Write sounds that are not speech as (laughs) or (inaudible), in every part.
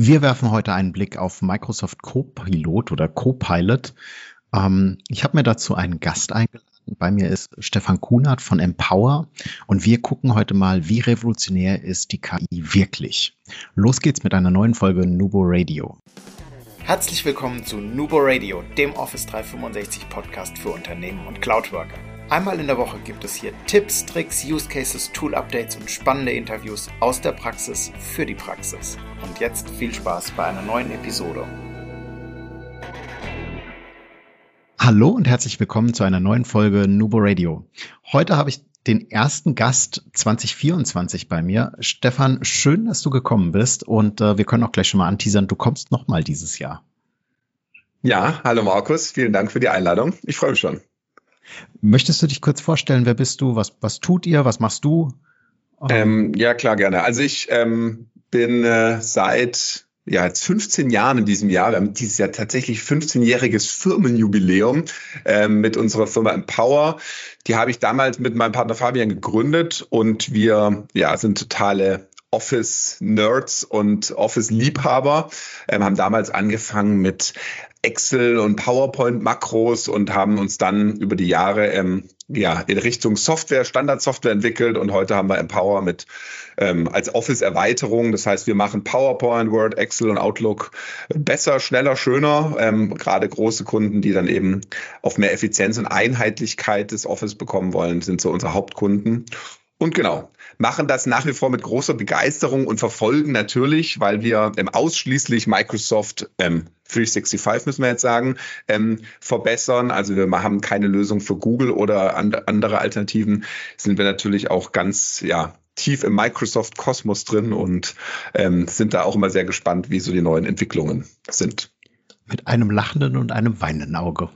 Wir werfen heute einen Blick auf Microsoft Copilot oder Copilot. Ähm, ich habe mir dazu einen Gast eingeladen. Bei mir ist Stefan Kunert von Empower und wir gucken heute mal, wie revolutionär ist die KI wirklich. Los geht's mit einer neuen Folge Nubo Radio. Herzlich willkommen zu Nubo Radio, dem Office 365 Podcast für Unternehmen und Cloudworker. Einmal in der Woche gibt es hier Tipps, Tricks, Use Cases, Tool Updates und spannende Interviews aus der Praxis für die Praxis. Und jetzt viel Spaß bei einer neuen Episode. Hallo und herzlich willkommen zu einer neuen Folge Nubo Radio. Heute habe ich den ersten Gast 2024 bei mir. Stefan, schön, dass du gekommen bist und äh, wir können auch gleich schon mal anteasern, du kommst nochmal dieses Jahr. Ja, hallo Markus, vielen Dank für die Einladung. Ich freue mich schon. Möchtest du dich kurz vorstellen, wer bist du, was, was tut ihr, was machst du? Ähm, ja, klar, gerne. Also ich ähm, bin äh, seit ja, jetzt 15 Jahren in diesem Jahr. Wir haben dieses Jahr tatsächlich 15-jähriges Firmenjubiläum ähm, mit unserer Firma Empower. Die habe ich damals mit meinem Partner Fabian gegründet und wir ja, sind totale Office-Nerds und Office-Liebhaber, ähm, haben damals angefangen mit Excel und PowerPoint-Makros und haben uns dann über die Jahre ähm, ja, in Richtung Software, Standardsoftware entwickelt und heute haben wir Empower mit ähm, als Office-Erweiterung. Das heißt, wir machen PowerPoint, Word, Excel und Outlook besser, schneller, schöner. Ähm, gerade große Kunden, die dann eben auf mehr Effizienz und Einheitlichkeit des Office bekommen wollen, sind so unsere Hauptkunden. Und genau, machen das nach wie vor mit großer Begeisterung und verfolgen natürlich, weil wir ähm, ausschließlich Microsoft ähm, 365 müssen wir jetzt sagen, ähm, verbessern. Also wir haben keine Lösung für Google oder and andere Alternativen. Sind wir natürlich auch ganz, ja, tief im Microsoft-Kosmos drin und ähm, sind da auch immer sehr gespannt, wie so die neuen Entwicklungen sind. Mit einem lachenden und einem weinenden Auge.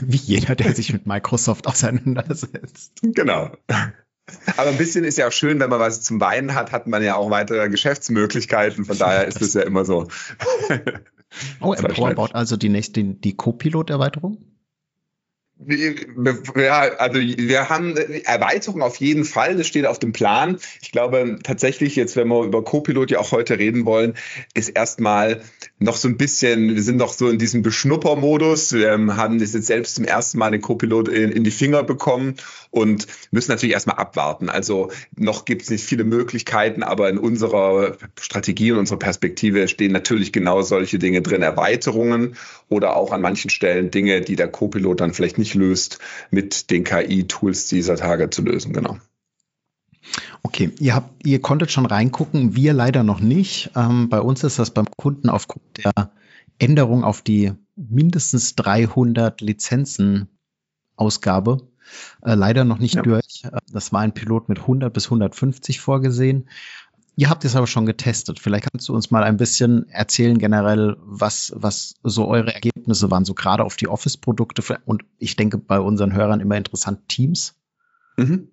Wie jeder, der sich mit Microsoft auseinandersetzt. Genau. Aber ein bisschen ist ja auch schön, wenn man was zum Weinen hat, hat man ja auch weitere Geschäftsmöglichkeiten. Von daher ist es ja immer so. oh, (laughs) Empower baut also die nächste, die Co-Pilot-Erweiterung? Ja, also wir haben Erweiterung auf jeden Fall, das steht auf dem Plan. Ich glaube tatsächlich, jetzt wenn wir über Copilot ja auch heute reden wollen, ist erstmal noch so ein bisschen, wir sind noch so in diesem Beschnuppermodus. Wir haben das jetzt selbst zum ersten Mal den Copilot in, in die Finger bekommen und müssen natürlich erstmal abwarten. Also noch gibt es nicht viele Möglichkeiten, aber in unserer Strategie und unserer Perspektive stehen natürlich genau solche Dinge drin, Erweiterungen oder auch an manchen Stellen Dinge, die der Copilot dann vielleicht nicht löst, mit den KI-Tools dieser Tage zu lösen. Genau. Okay, ihr habt, ihr konntet schon reingucken, wir leider noch nicht. Ähm, bei uns ist das beim Kunden aufgrund der Änderung auf die mindestens 300 Lizenzen Ausgabe äh, leider noch nicht ja. durch. Äh, das war ein Pilot mit 100 bis 150 vorgesehen. Ihr habt es aber schon getestet. Vielleicht kannst du uns mal ein bisschen erzählen generell, was, was so eure Ergebnisse waren, so gerade auf die Office-Produkte und ich denke bei unseren Hörern immer interessant Teams. Mhm.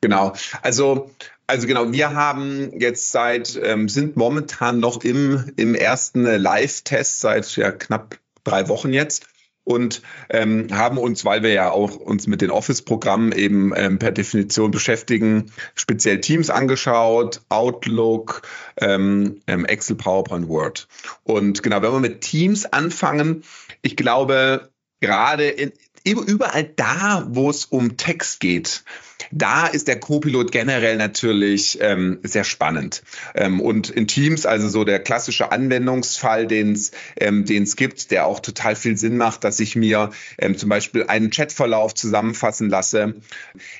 Genau. Also, also genau, wir haben jetzt seit, ähm, sind momentan noch im, im ersten Live-Test seit ja, knapp drei Wochen jetzt und ähm, haben uns, weil wir ja auch uns mit den Office-Programmen eben ähm, per Definition beschäftigen, speziell Teams angeschaut, Outlook, ähm, ähm Excel, PowerPoint, Word. Und genau, wenn wir mit Teams anfangen, ich glaube, gerade in, überall da, wo es um Text geht, da ist der Co-Pilot generell natürlich ähm, sehr spannend. Ähm, und in Teams, also so der klassische Anwendungsfall, den es ähm, gibt, der auch total viel Sinn macht, dass ich mir ähm, zum Beispiel einen Chatverlauf zusammenfassen lasse.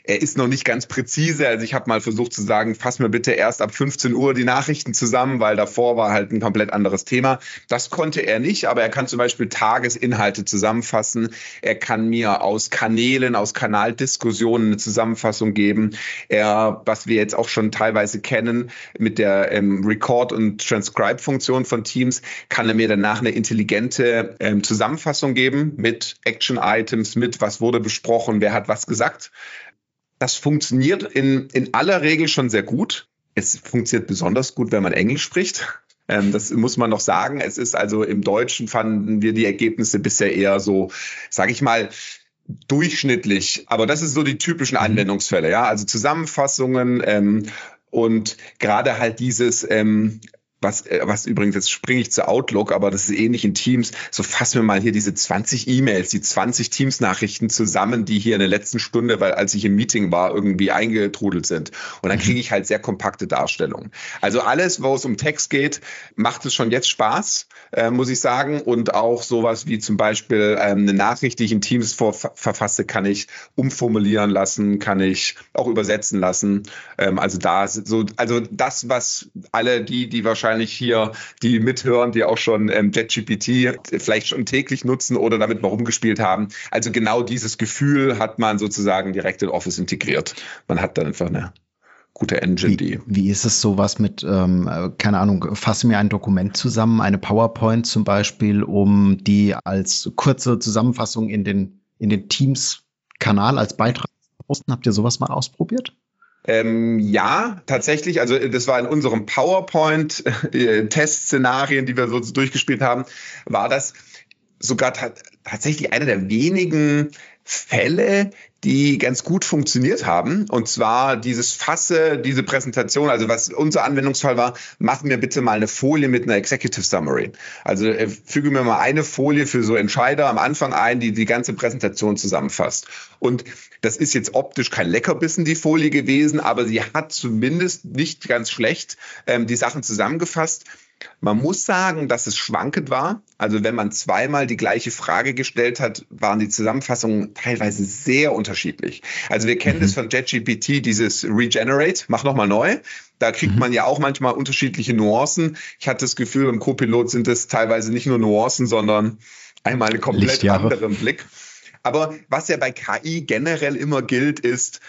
Er ist noch nicht ganz präzise. Also ich habe mal versucht zu sagen, fass mir bitte erst ab 15 Uhr die Nachrichten zusammen, weil davor war halt ein komplett anderes Thema. Das konnte er nicht, aber er kann zum Beispiel Tagesinhalte zusammenfassen. Er kann mir aus Kanälen, aus Kanaldiskussionen eine Zusammenfassung Zusammenfassung geben. Er, was wir jetzt auch schon teilweise kennen mit der ähm, Record- und Transcribe-Funktion von Teams, kann er mir danach eine intelligente ähm, Zusammenfassung geben mit Action-Items, mit was wurde besprochen, wer hat was gesagt. Das funktioniert in, in aller Regel schon sehr gut. Es funktioniert besonders gut, wenn man Englisch spricht. Ähm, das muss man noch sagen. Es ist also im Deutschen fanden wir die Ergebnisse bisher eher so, sage ich mal, durchschnittlich. Aber das ist so die typischen mhm. Anwendungsfälle, ja. Also Zusammenfassungen ähm, und gerade halt dieses ähm, was, äh, was übrigens, jetzt springe ich zu Outlook, aber das ist ähnlich in Teams. So fassen wir mal hier diese 20 E-Mails, die 20 Teams-Nachrichten zusammen, die hier in der letzten Stunde, weil als ich im Meeting war, irgendwie eingetrudelt sind. Und dann mhm. kriege ich halt sehr kompakte Darstellungen. Also alles, wo es um Text geht, macht es schon jetzt Spaß, äh, muss ich sagen. Und auch sowas wie zum Beispiel ähm, eine Nachricht, die ich in Teams vor, verfasse, kann ich umformulieren lassen, kann ich auch übersetzen lassen. Ähm, also da so, also das, was alle die, die wahrscheinlich wahrscheinlich hier die mithören, die auch schon ähm, JetGPT vielleicht schon täglich nutzen oder damit mal rumgespielt haben. Also genau dieses Gefühl hat man sozusagen direkt in Office integriert. Man hat dann einfach eine gute Engine, wie, die. Wie ist es sowas mit, ähm, keine Ahnung, fasse mir ein Dokument zusammen, eine PowerPoint zum Beispiel, um die als kurze Zusammenfassung in den, in den Teams-Kanal als Beitrag zu posten? Habt ihr sowas mal ausprobiert? Ähm, ja, tatsächlich. Also das war in unserem PowerPoint-Testszenarien, äh, die wir so durchgespielt haben, war das sogar tatsächlich einer der wenigen Fälle, die ganz gut funktioniert haben. Und zwar dieses Fasse, diese Präsentation, also was unser Anwendungsfall war, machen wir bitte mal eine Folie mit einer Executive Summary. Also äh, füge mir mal eine Folie für so Entscheider am Anfang ein, die die ganze Präsentation zusammenfasst. Und das ist jetzt optisch kein Leckerbissen, die Folie gewesen, aber sie hat zumindest nicht ganz schlecht ähm, die Sachen zusammengefasst. Man muss sagen, dass es schwankend war. Also wenn man zweimal die gleiche Frage gestellt hat, waren die Zusammenfassungen teilweise sehr unterschiedlich. Also wir kennen mhm. das von JetGPT, dieses Regenerate, mach nochmal neu. Da kriegt mhm. man ja auch manchmal unterschiedliche Nuancen. Ich hatte das Gefühl, beim Copilot sind es teilweise nicht nur Nuancen, sondern einmal einen komplett anderen Blick. Aber was ja bei KI generell immer gilt, ist,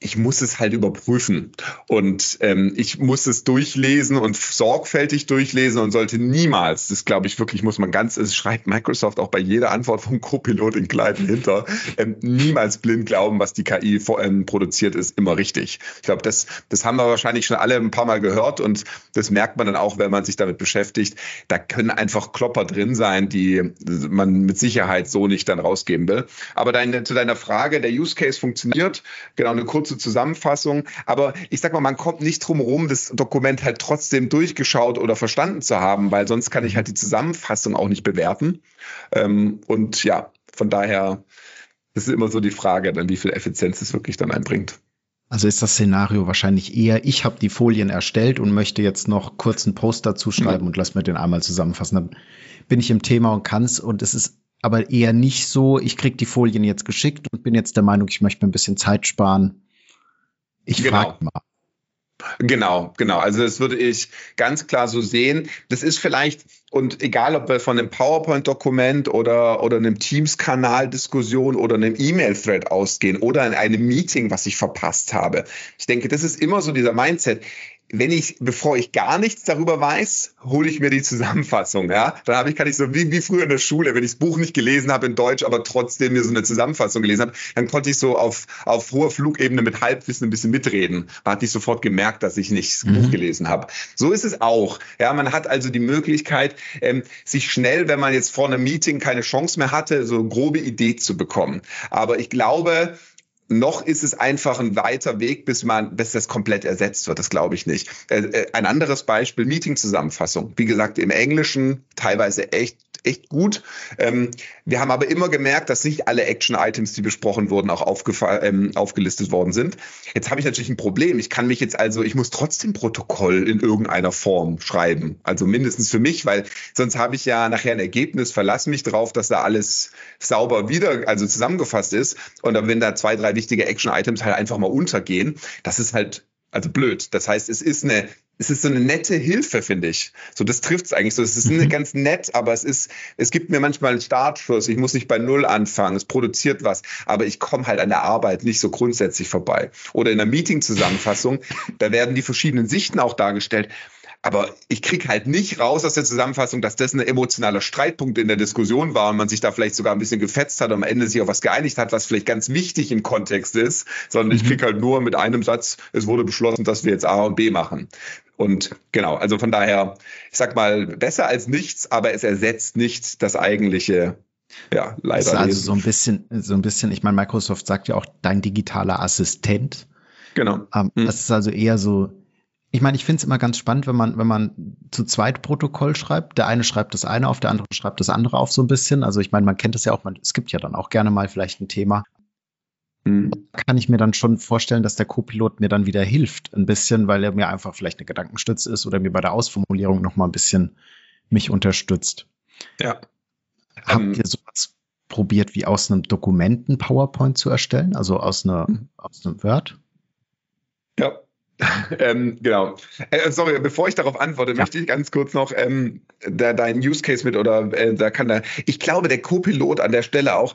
ich muss es halt überprüfen und ähm, ich muss es durchlesen und sorgfältig durchlesen und sollte niemals, das glaube ich wirklich, muss man ganz, es schreibt Microsoft auch bei jeder Antwort vom Copilot in Kleiden hinter, ähm, niemals blind glauben, was die KI vor, ähm, produziert, ist immer richtig. Ich glaube, das, das haben wir wahrscheinlich schon alle ein paar Mal gehört und das merkt man dann auch, wenn man sich damit beschäftigt. Da können einfach Klopper drin sein, die man mit Sicherheit so nicht dann rausgeben will. Aber deine, zu deiner Frage, der Use Case funktioniert, genau eine kurze kurze Zusammenfassung. Aber ich sag mal, man kommt nicht drum herum, das Dokument halt trotzdem durchgeschaut oder verstanden zu haben, weil sonst kann ich halt die Zusammenfassung auch nicht bewerten. Ähm, und ja, von daher ist immer so die Frage, dann wie viel Effizienz es wirklich dann einbringt. Also ist das Szenario wahrscheinlich eher, ich habe die Folien erstellt und möchte jetzt noch kurz einen Post dazu schreiben mhm. und lass mir den einmal zusammenfassen. Dann bin ich im Thema und kann's und es ist aber eher nicht so, ich krieg die Folien jetzt geschickt und bin jetzt der Meinung, ich möchte mir ein bisschen Zeit sparen ich genau. frage mal. Genau, genau. Also das würde ich ganz klar so sehen. Das ist vielleicht, und egal ob wir von einem PowerPoint-Dokument oder, oder einem Teams-Kanal-Diskussion oder einem E-Mail-Thread ausgehen oder in einem Meeting, was ich verpasst habe. Ich denke, das ist immer so dieser Mindset wenn ich, bevor ich gar nichts darüber weiß, hole ich mir die Zusammenfassung. Ja, dann habe ich, kann ich so wie, wie früher in der Schule, wenn ich das Buch nicht gelesen habe in Deutsch, aber trotzdem mir so eine Zusammenfassung gelesen habe, dann konnte ich so auf, auf hoher Flugebene mit Halbwissen ein bisschen mitreden. Man hat nicht sofort gemerkt, dass ich nicht das mhm. Buch gelesen habe. So ist es auch. Ja, man hat also die Möglichkeit, ähm, sich schnell, wenn man jetzt vor einem Meeting keine Chance mehr hatte, so eine grobe Idee zu bekommen. Aber ich glaube, noch ist es einfach ein weiter Weg, bis man, bis das komplett ersetzt wird. Das glaube ich nicht. Äh, äh, ein anderes Beispiel, Meeting-Zusammenfassung. Wie gesagt, im Englischen teilweise echt echt gut. Ähm, wir haben aber immer gemerkt, dass nicht alle Action-Items, die besprochen wurden, auch ähm, aufgelistet worden sind. Jetzt habe ich natürlich ein Problem. Ich kann mich jetzt also, ich muss trotzdem Protokoll in irgendeiner Form schreiben. Also mindestens für mich, weil sonst habe ich ja nachher ein Ergebnis, verlasse mich drauf, dass da alles sauber wieder, also zusammengefasst ist. Und wenn da zwei, drei wichtige Action-Items halt einfach mal untergehen, das ist halt also blöd. Das heißt, es ist eine es ist so eine nette Hilfe, finde ich. So, das trifft es eigentlich so. Es ist mhm. ganz nett, aber es ist, es gibt mir manchmal einen Startschuss. Ich muss nicht bei Null anfangen. Es produziert was, aber ich komme halt an der Arbeit nicht so grundsätzlich vorbei. Oder in der Meeting-Zusammenfassung, (laughs) da werden die verschiedenen Sichten auch dargestellt. Aber ich krieg halt nicht raus aus der Zusammenfassung, dass das ein emotionaler Streitpunkt in der Diskussion war und man sich da vielleicht sogar ein bisschen gefetzt hat und am Ende sich auf was geeinigt hat, was vielleicht ganz wichtig im Kontext ist, sondern mhm. ich krieg halt nur mit einem Satz, es wurde beschlossen, dass wir jetzt A und B machen. Und genau, also von daher, ich sag mal, besser als nichts, aber es ersetzt nicht das eigentliche ja, leider. Das ist also so ein bisschen, so ein bisschen, ich meine, Microsoft sagt ja auch dein digitaler Assistent. Genau. Ähm, mhm. Das ist also eher so, Ich meine, ich finde es immer ganz spannend, wenn man, wenn man zu zweit Protokoll schreibt. Der eine schreibt das eine auf, der andere schreibt das andere auf so ein bisschen. Also ich meine, man kennt es ja auch, man, es gibt ja dann auch gerne mal vielleicht ein Thema. Mhm. Kann ich mir dann schon vorstellen, dass der Co-Pilot mir dann wieder hilft, ein bisschen, weil er mir einfach vielleicht eine Gedankenstütze ist oder mir bei der Ausformulierung noch mal ein bisschen mich unterstützt. Ja. Habt ähm, ihr sowas probiert, wie aus einem Dokumenten PowerPoint zu erstellen, also aus, einer, mhm. aus einem Word? Ja, (laughs) ähm, genau. Äh, sorry, bevor ich darauf antworte, ja. möchte ich ganz kurz noch ähm, da deinen Use Case mit oder äh, da kann da. Ich glaube, der Co-Pilot an der Stelle auch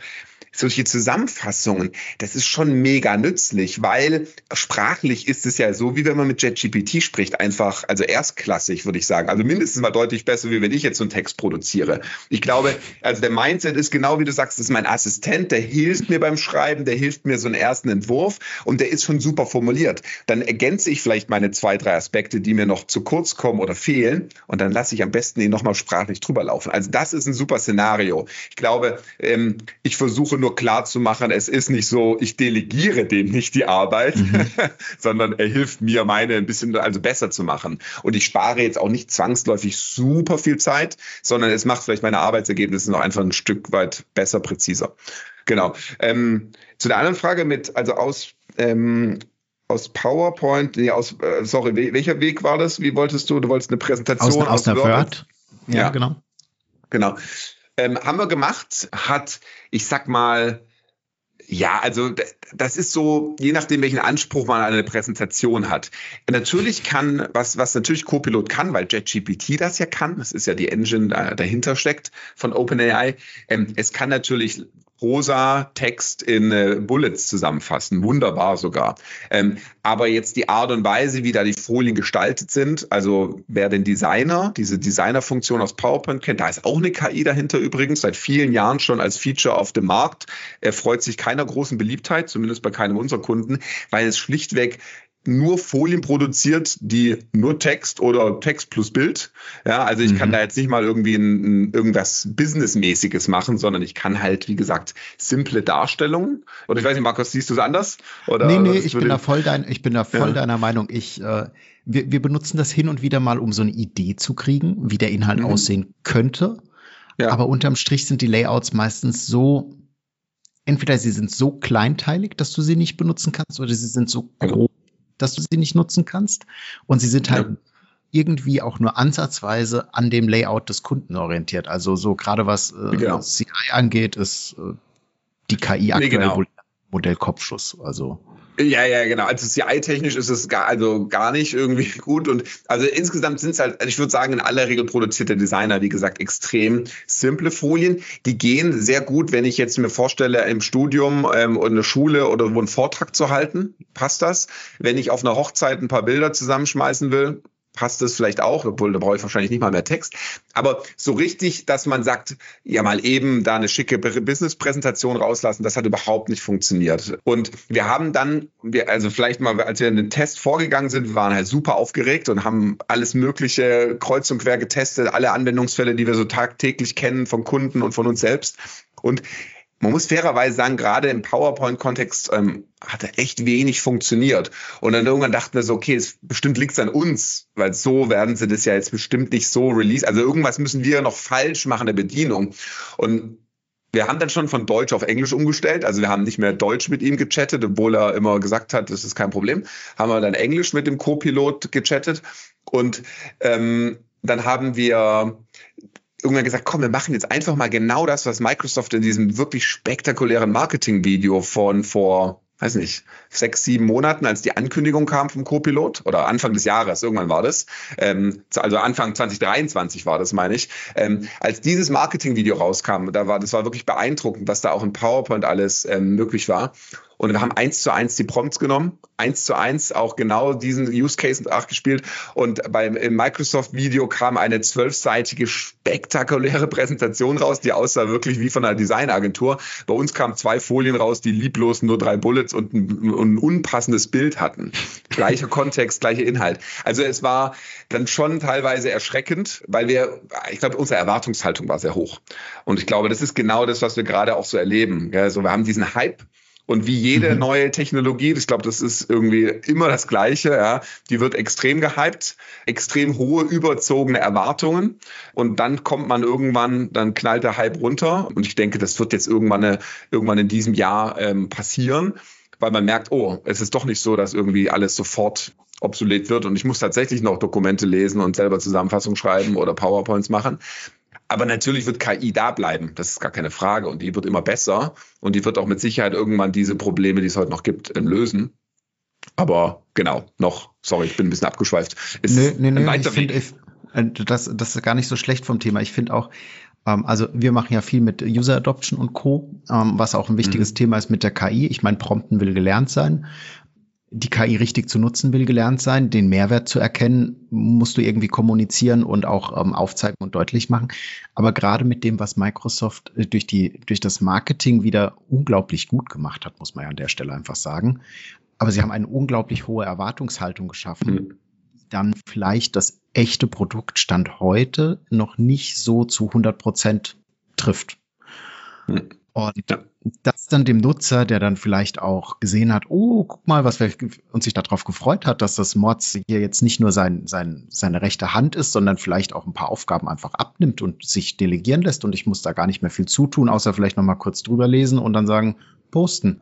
solche Zusammenfassungen, das ist schon mega nützlich, weil sprachlich ist es ja so, wie wenn man mit JetGPT spricht, einfach, also erstklassig, würde ich sagen. Also mindestens mal deutlich besser, wie wenn ich jetzt so einen Text produziere. Ich glaube, also der Mindset ist genau wie du sagst, das ist mein Assistent, der hilft mir beim Schreiben, der hilft mir so einen ersten Entwurf und der ist schon super formuliert. Dann ergänze ich vielleicht meine zwei, drei Aspekte, die mir noch zu kurz kommen oder fehlen und dann lasse ich am besten ihn nochmal sprachlich drüber laufen. Also das ist ein super Szenario. Ich glaube, ähm, ich versuche nur klar zu machen, es ist nicht so, ich delegiere dem nicht die Arbeit, mhm. (laughs) sondern er hilft mir, meine ein bisschen also besser zu machen. Und ich spare jetzt auch nicht zwangsläufig super viel Zeit, sondern es macht vielleicht meine Arbeitsergebnisse noch einfach ein Stück weit besser, präziser. Genau. Ähm, zu der anderen Frage mit, also aus, ähm, aus PowerPoint, nee, aus, äh, sorry, welcher Weg war das? Wie wolltest du? Du wolltest eine Präsentation aus, aus, aus der Word? Word? Ja, ja, genau. Genau. Ähm, haben wir gemacht, hat, ich sag mal, ja, also das ist so, je nachdem, welchen Anspruch man an eine Präsentation hat. Natürlich kann, was, was natürlich Copilot kann, weil JetGPT das ja kann, das ist ja die Engine äh, dahinter steckt von OpenAI, ähm, es kann natürlich Prosa Text in äh, Bullets zusammenfassen. Wunderbar sogar. Ähm, aber jetzt die Art und Weise, wie da die Folien gestaltet sind, also wer den Designer, diese Designer-Funktion aus PowerPoint kennt, da ist auch eine KI dahinter übrigens, seit vielen Jahren schon als Feature auf dem Markt. Er freut sich keiner großen Beliebtheit, zumindest bei keinem unserer Kunden, weil es schlichtweg nur Folien produziert, die nur Text oder Text plus Bild. Ja, also ich mhm. kann da jetzt nicht mal irgendwie ein, ein, irgendwas Businessmäßiges machen, sondern ich kann halt, wie gesagt, simple Darstellungen. Oder ich weiß nicht, Markus, siehst du es anders? Oder nee, nee, ich bin, da voll dein, ich bin da voll ja. deiner Meinung. Ich, äh, wir, wir benutzen das hin und wieder mal, um so eine Idee zu kriegen, wie der Inhalt mhm. aussehen könnte. Ja. Aber unterm Strich sind die Layouts meistens so entweder sie sind so kleinteilig, dass du sie nicht benutzen kannst, oder sie sind so groß, dass du sie nicht nutzen kannst. Und sie sind halt ja. irgendwie auch nur ansatzweise an dem Layout des Kunden orientiert. Also so gerade was äh, genau. CI angeht, ist äh, die KI aktuell nee, genau. Modell Kopfschuss. Also ja, ja, genau. Also CI-technisch ist es gar, also gar nicht irgendwie (laughs) gut. Und also insgesamt sind es halt, ich würde sagen, in aller Regel produziert der Designer, wie gesagt, extrem simple Folien. Die gehen sehr gut, wenn ich jetzt mir vorstelle, im Studium ähm, oder eine Schule oder wo einen Vortrag zu halten, passt das. Wenn ich auf einer Hochzeit ein paar Bilder zusammenschmeißen will, passt es vielleicht auch, obwohl da brauche ich wahrscheinlich nicht mal mehr Text. Aber so richtig, dass man sagt, ja mal eben da eine schicke Business-Präsentation rauslassen, das hat überhaupt nicht funktioniert. Und wir haben dann, wir, also vielleicht mal, als wir in den Test vorgegangen sind, wir waren halt super aufgeregt und haben alles Mögliche kreuz und quer getestet, alle Anwendungsfälle, die wir so tagtäglich kennen von Kunden und von uns selbst. Und man muss fairerweise sagen, gerade im PowerPoint-Kontext ähm, hat er echt wenig funktioniert. Und dann irgendwann dachten wir so, okay, es, bestimmt liegt es an uns, weil so werden sie das ja jetzt bestimmt nicht so release. Also irgendwas müssen wir noch falsch machen in der Bedienung. Und wir haben dann schon von Deutsch auf Englisch umgestellt. Also wir haben nicht mehr Deutsch mit ihm gechattet, obwohl er immer gesagt hat, das ist kein Problem. Haben wir dann Englisch mit dem Co-Pilot gechattet. Und ähm, dann haben wir irgendwann gesagt, komm, wir machen jetzt einfach mal genau das, was Microsoft in diesem wirklich spektakulären Marketing-Video von vor, weiß nicht, sechs, sieben Monaten, als die Ankündigung kam vom Copilot oder Anfang des Jahres, irgendwann war das, ähm, also Anfang 2023 war das, meine ich, ähm, als dieses Marketing-Video rauskam, da war, das war wirklich beeindruckend, was da auch in PowerPoint alles ähm, möglich war. Und wir haben eins zu eins die Prompts genommen, eins zu eins auch genau diesen Use Case nachgespielt. Und beim Microsoft-Video kam eine zwölfseitige spektakuläre Präsentation raus, die aussah wirklich wie von einer Designagentur. Bei uns kamen zwei Folien raus, die lieblos nur drei Bullets und ein, ein unpassendes Bild hatten. Gleicher (laughs) Kontext, gleicher Inhalt. Also es war dann schon teilweise erschreckend, weil wir, ich glaube, unsere Erwartungshaltung war sehr hoch. Und ich glaube, das ist genau das, was wir gerade auch so erleben. Also wir haben diesen Hype Und wie jede mhm. neue Technologie, ich glaube, das ist irgendwie immer das Gleiche, ja, die wird extrem gehypt, extrem hohe, überzogene Erwartungen. Und dann kommt man irgendwann, dann knallt der Hype runter. Und ich denke, das wird jetzt irgendwann, eine, irgendwann in diesem Jahr ähm, passieren, weil man merkt, oh, es ist doch nicht so, dass irgendwie alles sofort obsolet wird und ich muss tatsächlich noch Dokumente lesen und selber Zusammenfassungen schreiben oder PowerPoints machen. Aber natürlich wird KI da bleiben, das ist gar keine Frage. Und die wird immer besser und die wird auch mit Sicherheit irgendwann diese Probleme, die es heute noch gibt, ähm, lösen. Aber genau, noch, sorry, ich bin ein bisschen abgeschweift. Ist nee, nee, nee, ich finde, äh, das, das ist gar nicht so schlecht vom Thema. Ich finde auch, ähm, also wir machen ja viel mit User Adoption und Co., ähm, was auch ein wichtiges mhm. Thema ist mit der KI. Ich meine, Prompten will gelernt sein die KI richtig zu nutzen will gelernt sein, den Mehrwert zu erkennen, musst du irgendwie kommunizieren und auch ähm, aufzeigen und deutlich machen. Aber gerade mit dem, was Microsoft äh, durch die, durch das Marketing wieder unglaublich gut gemacht hat, muss man ja an der Stelle einfach sagen. Aber sie haben eine unglaublich hohe Erwartungshaltung geschaffen, mhm. dann vielleicht das echte Produkt Stand heute noch nicht so zu 100 Prozent trifft. Mhm. Und ja. das dann dem Nutzer, der dann vielleicht auch gesehen hat, oh, guck mal, was wir und sich darauf gefreut hat, dass das Mods hier jetzt nicht nur sein, sein, seine rechte Hand ist, sondern vielleicht auch ein paar Aufgaben einfach abnimmt und sich delegieren lässt und ich muss da gar nicht mehr viel zutun, außer vielleicht noch mal kurz drüber lesen und dann sagen, posten.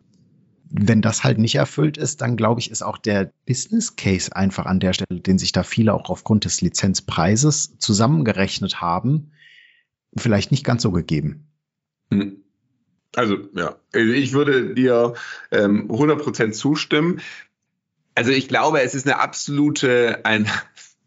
Wenn das halt nicht erfüllt ist, dann glaube ich, ist auch der Business Case einfach an der Stelle, den sich da viele auch aufgrund des Lizenzpreises zusammengerechnet haben, vielleicht nicht ganz so gegeben. Hm. Also ja, also, ich würde dir ähm, 100% zustimmen. Also ich glaube, es ist eine absolute, ein,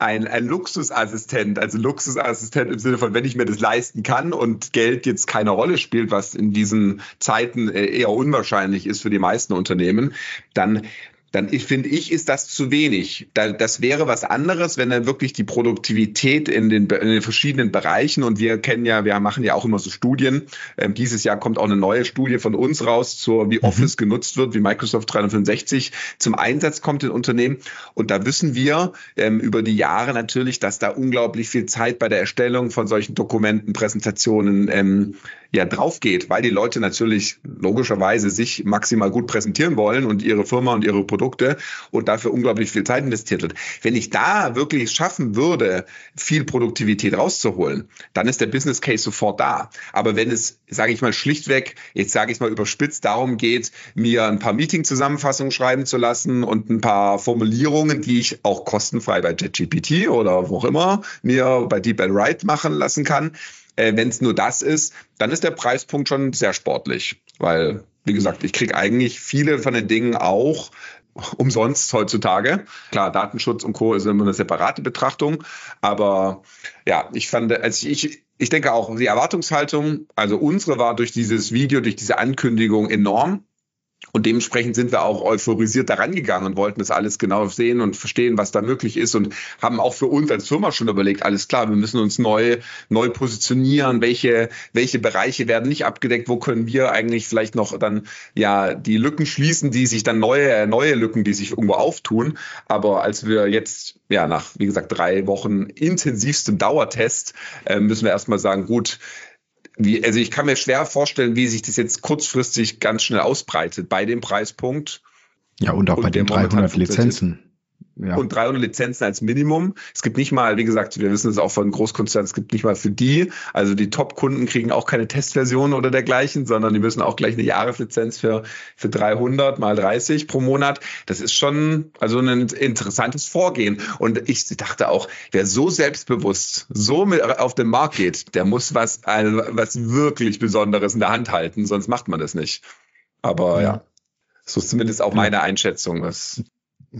ein, ein Luxusassistent, also Luxusassistent im Sinne von, wenn ich mir das leisten kann und Geld jetzt keine Rolle spielt, was in diesen Zeiten äh, eher unwahrscheinlich ist für die meisten Unternehmen, dann dann finde ich, ist das zu wenig. das wäre was anderes, wenn dann wirklich die Produktivität in den, in den, verschiedenen Bereichen und wir kennen ja, wir machen ja auch immer so Studien. Ähm, dieses Jahr kommt auch eine neue Studie von uns raus zur, wie mhm. Office mhm. genutzt wird, wie Microsoft 365 zum Einsatz kommt in Unternehmen. Und da wissen wir ähm, über die Jahre natürlich, dass da unglaublich viel Zeit bei der Erstellung von solchen Dokumenten, Präsentationen ähm, ja drauf geht, weil die Leute natürlich logischerweise sich maximal gut präsentieren wollen und ihre Firma und ihre Produkte und dafür unglaublich viel Zeit investiert wird. Wenn ich da wirklich schaffen würde, viel Produktivität rauszuholen, dann ist der Business Case sofort da. Aber wenn es, sage ich mal, schlichtweg, jetzt sage ich mal überspitzt, darum geht, mir ein paar Meeting-Zusammenfassungen schreiben zu lassen und ein paar Formulierungen, die ich auch kostenfrei bei JetGPT oder wo auch immer mir bei DeepL Write machen lassen kann, äh, Wenn es nur das ist, dann ist der Preispunkt schon sehr sportlich, weil, wie gesagt, ich kriege eigentlich viele von den Dingen auch umsonst heutzutage. Klar, Datenschutz und Co. ist immer eine separate Betrachtung, aber ja, ich fand, also ich, ich denke auch, die Erwartungshaltung, also unsere war durch dieses Video, durch diese Ankündigung enorm. Und dementsprechend sind wir auch euphorisiert daran gegangen und wollten das alles genau sehen und verstehen, was da möglich ist und haben auch für uns als Firma schon überlegt, alles klar, wir müssen uns neu, neu positionieren, welche, welche Bereiche werden nicht abgedeckt, wo können wir eigentlich vielleicht noch dann ja die Lücken schließen, die sich dann neue, neue Lücken, die sich irgendwo auftun. Aber als wir jetzt, ja, nach, wie gesagt, drei Wochen intensivstem Dauertest, äh, müssen wir erstmal sagen, gut, wie, also ich kann mir schwer vorstellen, wie sich das jetzt kurzfristig ganz schnell ausbreitet bei dem Preispunkt. Ja, und auch und bei den 300 Lizenzen. Ja. Und 300 Lizenzen als Minimum. Es gibt nicht mal, wie gesagt, wir wissen es auch von Großkonzernen, es gibt nicht mal für die, also die Top-Kunden kriegen auch keine Testversion oder dergleichen, sondern die müssen auch gleich eine Jahreslizenz für, für 300 mal 30 pro Monat. Das ist schon also ein interessantes Vorgehen. Und ich dachte auch, wer so selbstbewusst so mit auf den Markt geht, der muss was, also was wirklich Besonderes in der Hand halten, sonst macht man das nicht. Aber ja, ja so ist zumindest auch meine Einschätzung. Was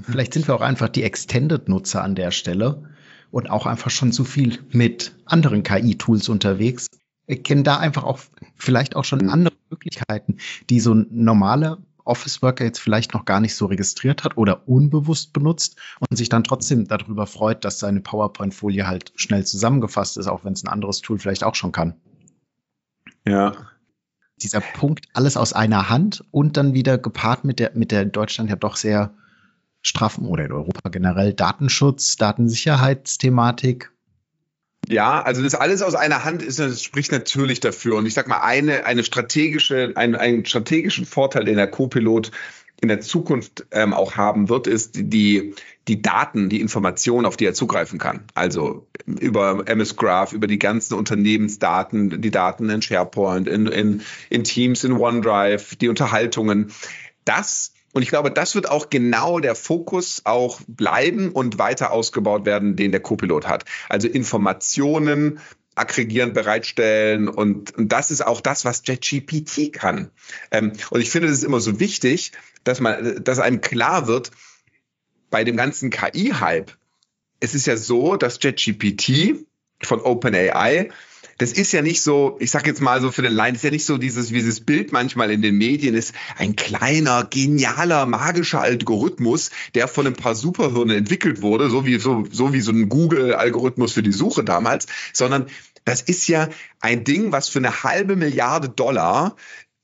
Vielleicht sind wir auch einfach die Extended-Nutzer an der Stelle und auch einfach schon zu viel mit anderen KI-Tools unterwegs. Wir kennen da einfach auch vielleicht auch schon andere Möglichkeiten, die so ein normaler Office Worker jetzt vielleicht noch gar nicht so registriert hat oder unbewusst benutzt und sich dann trotzdem darüber freut, dass seine PowerPoint-Folie halt schnell zusammengefasst ist, auch wenn es ein anderes Tool vielleicht auch schon kann. Ja. Dieser Punkt, alles aus einer Hand und dann wieder gepaart mit der, mit der in Deutschland ja doch sehr straffen oder in Europa generell Datenschutz, Datensicherheitsthematik. Ja, also das alles aus einer Hand ist, das spricht natürlich dafür. Und ich sag mal, eine, eine strategische, ein, einen strategischen Vorteil, den der Co-Pilot in der Zukunft ähm, auch haben wird, ist die, die Daten, die Informationen, auf die er zugreifen kann. Also über MS Graph, über die ganzen Unternehmensdaten, die Daten in SharePoint, in, in, in Teams, in OneDrive, die Unterhaltungen. Das und ich glaube, das wird auch genau der Fokus auch bleiben und weiter ausgebaut werden, den der Copilot hat. Also Informationen aggregieren, bereitstellen und, und das ist auch das, was JetGPT kann. Ähm, und ich finde, es ist immer so wichtig, dass man, dass einem klar wird, bei dem ganzen KI-Hype, es ist ja so, dass JetGPT von OpenAI das ist ja nicht so, ich sag jetzt mal so für den Laien, ist ja nicht so dieses, dieses Bild manchmal in den Medien ist, ein kleiner, genialer, magischer Algorithmus, der von ein paar Superhirnen entwickelt wurde, so wie so, so wie so ein Google-Algorithmus für die Suche damals, sondern das ist ja ein Ding, was für eine halbe Milliarde Dollar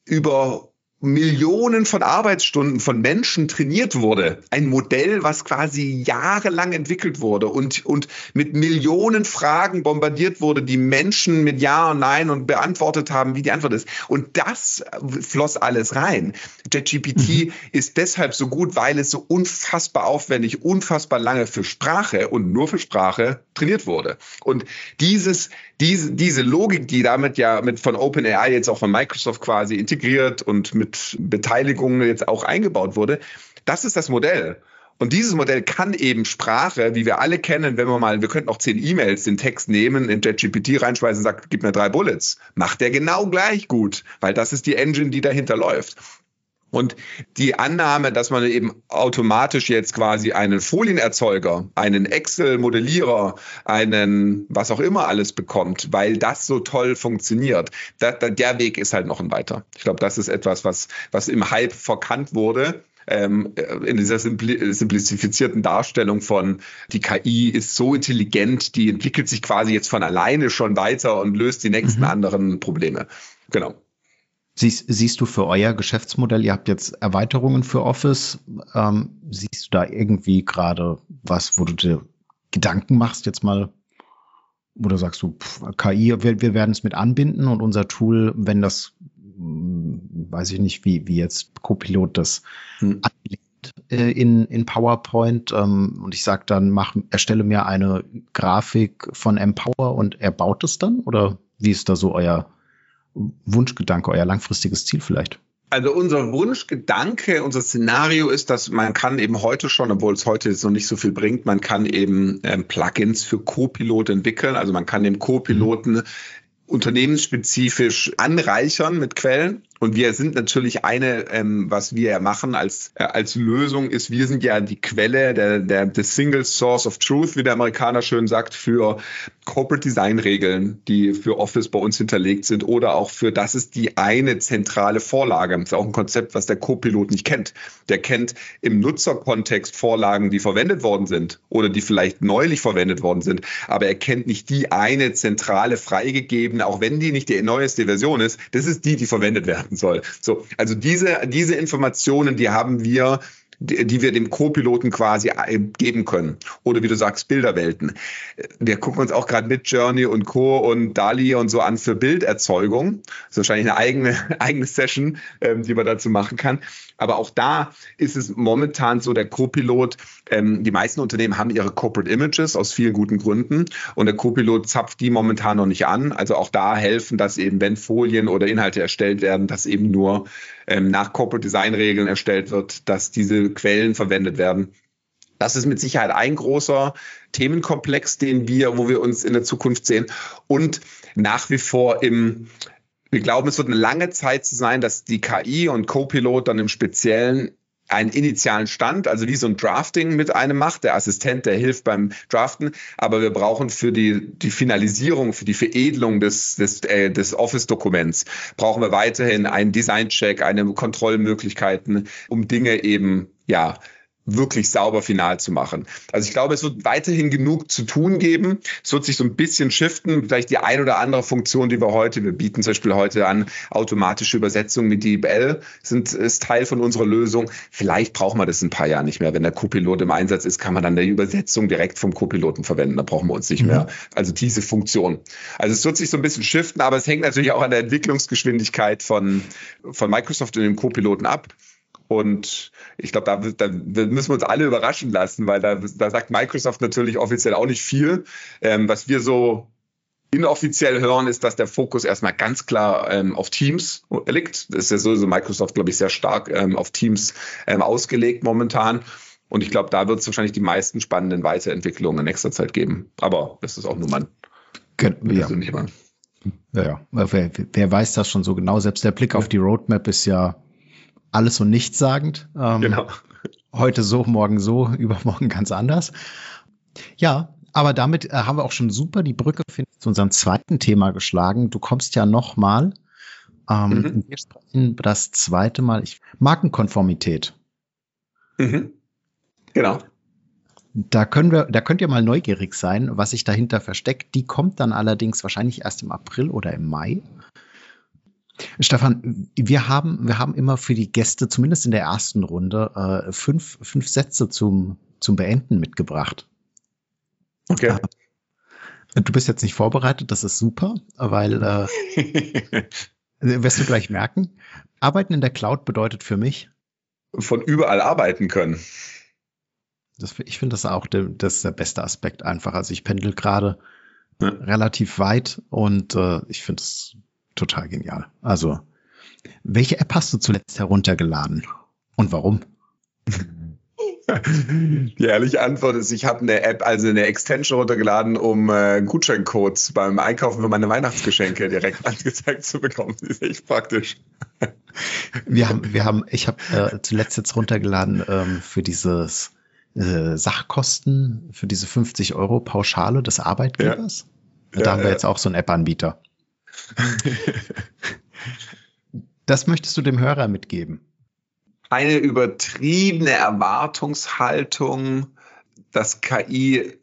über Millionen von Arbeitsstunden von Menschen trainiert wurde. Ein Modell, was quasi jahrelang entwickelt wurde und, und mit Millionen Fragen bombardiert wurde, die Menschen mit Ja und Nein und beantwortet haben, wie die Antwort ist. Und das floss alles rein. JetGPT mhm. ist deshalb so gut, weil es so unfassbar aufwendig, unfassbar lange für Sprache und nur für Sprache trainiert wurde. Und dieses, diese, diese Logik, die damit ja mit von OpenAI jetzt auch von Microsoft quasi integriert und mit mit Beteiligung jetzt auch eingebaut wurde. Das ist das Modell. Und dieses Modell kann eben Sprache, wie wir alle kennen, wenn wir mal, wir könnten auch zehn E-Mails, den Text nehmen, in JetGPT reinschmeißen und sagen, gib mir drei Bullets. Macht der genau gleich gut, weil das ist die Engine, die dahinter läuft. Und die Annahme, dass man eben automatisch jetzt quasi einen Folienerzeuger, einen Excel-Modellierer, einen was auch immer alles bekommt, weil das so toll funktioniert, da, da, der Weg ist halt noch ein weiter. Ich glaube, das ist etwas, was, was im Hype verkannt wurde. Ähm, in dieser simpli simplifizierten Darstellung von die KI ist so intelligent, die entwickelt sich quasi jetzt von alleine schon weiter und löst die nächsten mhm. anderen Probleme. Genau. Siehst, siehst du für euer Geschäftsmodell, ihr habt jetzt Erweiterungen für Office, ähm, siehst du da irgendwie gerade was, wo du dir Gedanken machst, jetzt mal, oder sagst du, pff, KI, wir, wir werden es mit anbinden und unser Tool, wenn das, hm, weiß ich nicht, wie, wie jetzt Copilot das hm. anlegt äh, in, in PowerPoint ähm, und ich sage dann, mach, erstelle mir eine Grafik von Empower und er baut es dann? Oder wie ist da so euer Wunschgedanke, euer langfristiges Ziel vielleicht? Also unser Wunschgedanke, unser Szenario ist, dass man kann eben heute schon, obwohl es heute jetzt noch nicht so viel bringt, man kann eben ähm, Plugins für Co-Pilot entwickeln. Also man kann dem Co-Piloten mhm. unternehmensspezifisch anreichern mit Quellen. Und wir sind natürlich eine, ähm, was wir ja machen als, äh, als Lösung ist, wir sind ja die Quelle, der, der, der Single Source of Truth, wie der Amerikaner schön sagt, für Corporate Design Regeln, die für Office bei uns hinterlegt sind oder auch für, das ist die eine zentrale Vorlage. Das ist auch ein Konzept, was der Co-Pilot nicht kennt. Der kennt im Nutzerkontext Vorlagen, die verwendet worden sind oder die vielleicht neulich verwendet worden sind, aber er kennt nicht die eine zentrale freigegebene, auch wenn die nicht die neueste Version ist, das ist die, die verwendet werden soll. So, also diese, diese Informationen, die haben wir die, wir dem Co-Piloten quasi äh, geben können. Oder wie du sagst, Bilderwelten. Wir gucken uns auch gerade mit Journey und Co. und Dali und so an für Bilderzeugung. Das ist wahrscheinlich eine eigene, (laughs) eigene Session, ähm, die man dazu machen kann. Aber auch da ist es momentan so, der Co-Pilot, ähm, die meisten Unternehmen haben ihre Corporate Images aus vielen guten Gründen und der Co-Pilot zapft die momentan noch nicht an. Also auch da helfen, dass eben, wenn Folien oder Inhalte erstellt werden, dass eben nur ähm, nach Corporate Design Regeln erstellt wird, dass diese Quellen verwendet werden. Das ist mit Sicherheit ein großer Themenkomplex, den wir, wo wir uns in der Zukunft sehen. Und nach wie vor im wir glauben, es wird eine lange Zeit sein, dass die KI und Copilot dann im Speziellen einen initialen Stand, also wie so ein Drafting mit einem macht, der Assistent, der hilft beim Draften, aber wir brauchen für die, die Finalisierung, für die Veredelung des, des, äh, des Office-Dokuments, brauchen wir weiterhin einen Design-Check, eine Kontrollmöglichkeiten, um Dinge eben, ja, wirklich sauber final zu machen. Also ich glaube, es wird weiterhin genug zu tun geben. Es wird sich so ein bisschen shiften. Vielleicht die ein oder andere Funktion, die wir heute, wir bieten zum Beispiel heute an, automatische Übersetzung mit DeepL sind, ist Teil von unserer Lösung. Vielleicht brauchen wir das in ein paar Jahren nicht mehr. Wenn der Copilot im Einsatz ist, kann man dann die Übersetzung direkt vom Copiloten verwenden. Da brauchen wir uns nicht mhm. mehr. Also diese Funktion. Also es wird sich so ein bisschen shiften, aber es hängt natürlich auch an der Entwicklungsgeschwindigkeit von, von Microsoft und dem Copiloten ab. Und ich glaube, da, da, müssen wir uns alle überraschen lassen, weil da, da sagt Microsoft natürlich offiziell auch nicht viel. Ähm, was wir so inoffiziell hören, ist, dass der Fokus erstmal ganz klar ähm, auf Teams liegt. Das ist ja sowieso Microsoft, glaube ich, sehr stark ähm, auf Teams ähm, ausgelegt momentan. Und ich glaube, da wird es wahrscheinlich die meisten spannenden Weiterentwicklungen in nächster Zeit geben. Aber das ist auch nur mein ja. Ja, ja. Wer, wer weiß das schon so genau? Selbst der Blick auf die Roadmap ist ja alles und nichts sagend. Ähm, genau. Heute so, morgen so, (laughs) übermorgen ganz anders. Ja, aber damit äh, haben wir auch schon super die Brücke finde ich, zu unserem zweiten Thema geschlagen. Du kommst ja noch mal. Ähm, mhm. Wir sprechen das zweite Mal ich, Markenkonformität. Mhm. Genau. Da können wir, da könnt ihr mal neugierig sein, was sich dahinter versteckt. Die kommt dann allerdings wahrscheinlich erst im April oder im Mai. Stefan, wir haben, wir haben immer für die Gäste, zumindest in der ersten Runde, äh, fünf, fünf Sätze zum, zum Beenden mitgebracht. Okay. Äh, du bist jetzt nicht vorbereitet, das ist super, weil äh, (laughs) wirst du gleich merken. Arbeiten in der Cloud bedeutet für mich von überall arbeiten können. Das, ich finde das auch der, das der beste Aspekt einfach. Also ich pendel gerade ja. relativ weit und äh, ich finde es total genial. Also, welche App hast du zuletzt heruntergeladen und warum? Die ehrliche Antwort ist, ich habe eine App, also eine Extension runtergeladen, um äh, Gutscheincodes beim Einkaufen für meine Weihnachtsgeschenke direkt (laughs) angezeigt zu bekommen. Das ist echt praktisch. Wir haben, wir haben, ich habe äh, zuletzt jetzt runtergeladen ähm, für dieses äh, Sachkosten, für diese 50 Euro Pauschale des Arbeitgebers. Ja. Da ja, haben wir ja. jetzt auch so einen App-Anbieter. (laughs) das möchtest du dem Hörer mitgeben? Eine übertriebene Erwartungshaltung, dass KI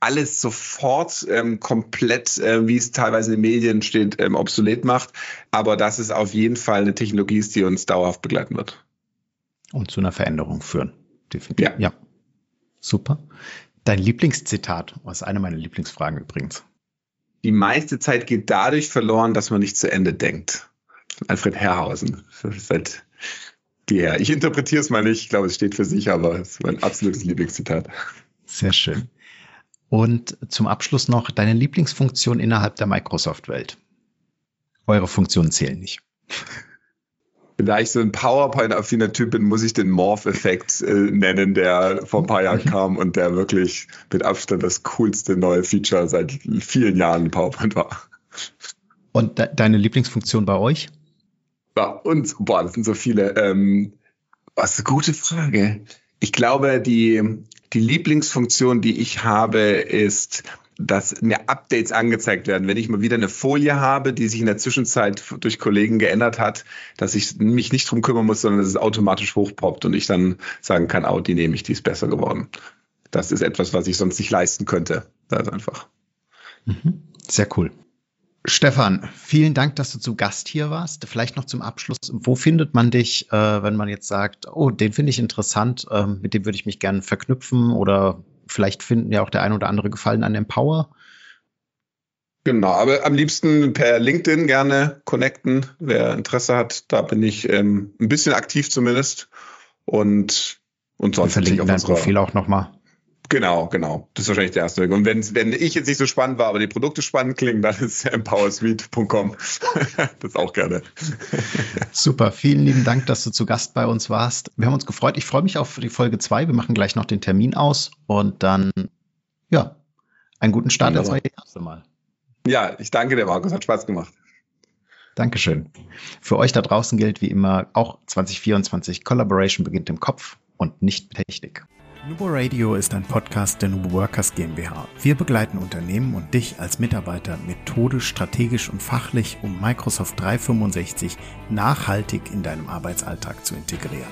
alles sofort ähm, komplett, äh, wie es teilweise in den Medien steht, ähm, obsolet macht. Aber dass es auf jeden Fall eine Technologie ist, die uns dauerhaft begleiten wird. Und zu einer Veränderung führen. Definitiv. Ja. ja. Super. Dein Lieblingszitat, was eine meiner Lieblingsfragen übrigens die meiste Zeit geht dadurch verloren, dass man nicht zu Ende denkt. Alfred Herrhausen. Halt der. Ich interpretiere es mal nicht, ich glaube, es steht für sich, aber es ist mein absolutes Lieblingszitat. Sehr schön. Und zum Abschluss noch deine Lieblingsfunktion innerhalb der Microsoft-Welt. Eure Funktionen zählen nicht da ich so ein PowerPoint-affiner Typ bin, muss ich den Morph-Effekt äh, nennen, der vor ein paar Jahren kam und der wirklich mit Abstand das coolste neue Feature seit vielen Jahren in PowerPoint war. Und de deine Lieblingsfunktion bei euch? Bei uns, boah, das sind so viele. Ähm, was eine gute Frage. Ich glaube, die, die Lieblingsfunktion, die ich habe, ist dass mir Updates angezeigt werden. Wenn ich mal wieder eine Folie habe, die sich in der Zwischenzeit durch Kollegen geändert hat, dass ich mich nicht drum kümmern muss, sondern dass es automatisch hochpoppt und ich dann sagen kann, oh, die nehme ich, die ist besser geworden. Das ist etwas, was ich sonst nicht leisten könnte. Das ist einfach. Mhm. Sehr cool. Stefan, vielen Dank, dass du zu Gast hier warst. Vielleicht noch zum Abschluss. Wo findet man dich, äh, wenn man jetzt sagt, oh, den finde ich interessant, äh, mit dem würde ich mich gerne verknüpfen oder vielleicht finden ja auch der ein oder andere Gefallen an Empower. Genau, aber am liebsten per LinkedIn gerne connecten, wer Interesse hat. Da bin ich ähm, ein bisschen aktiv zumindest. Und, und sonst verlinken dein Profil auch nochmal. Genau, genau. Das ist wahrscheinlich der erste Weg. Und wenn, wenn ich jetzt nicht so spannend war, aber die Produkte spannend klingen, dann ist empowersuite.com. (laughs) das auch gerne. Super. Vielen lieben Dank, dass du zu Gast bei uns warst. Wir haben uns gefreut. Ich freue mich auf die Folge zwei. Wir machen gleich noch den Termin aus und dann, ja, einen guten Start ins neue erste Mal. Ja, ich danke dir, Markus. Hat Spaß gemacht. Dankeschön. Für euch da draußen gilt wie immer auch 2024 Collaboration beginnt im Kopf und nicht mit Technik. Nubo Radio ist ein Podcast der Nubo Workers GmbH. Wir begleiten Unternehmen und dich als Mitarbeiter methodisch, strategisch und fachlich, um Microsoft 365 nachhaltig in deinem Arbeitsalltag zu integrieren.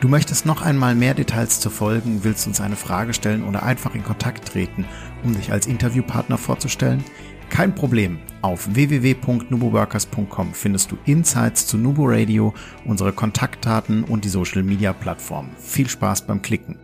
Du möchtest noch einmal mehr Details zu folgen, willst uns eine Frage stellen oder einfach in Kontakt treten, um dich als Interviewpartner vorzustellen? Kein Problem. Auf www.nuboworkers.com findest du Insights zu Nubo Radio, unsere Kontaktdaten und die Social Media Plattform. Viel Spaß beim Klicken.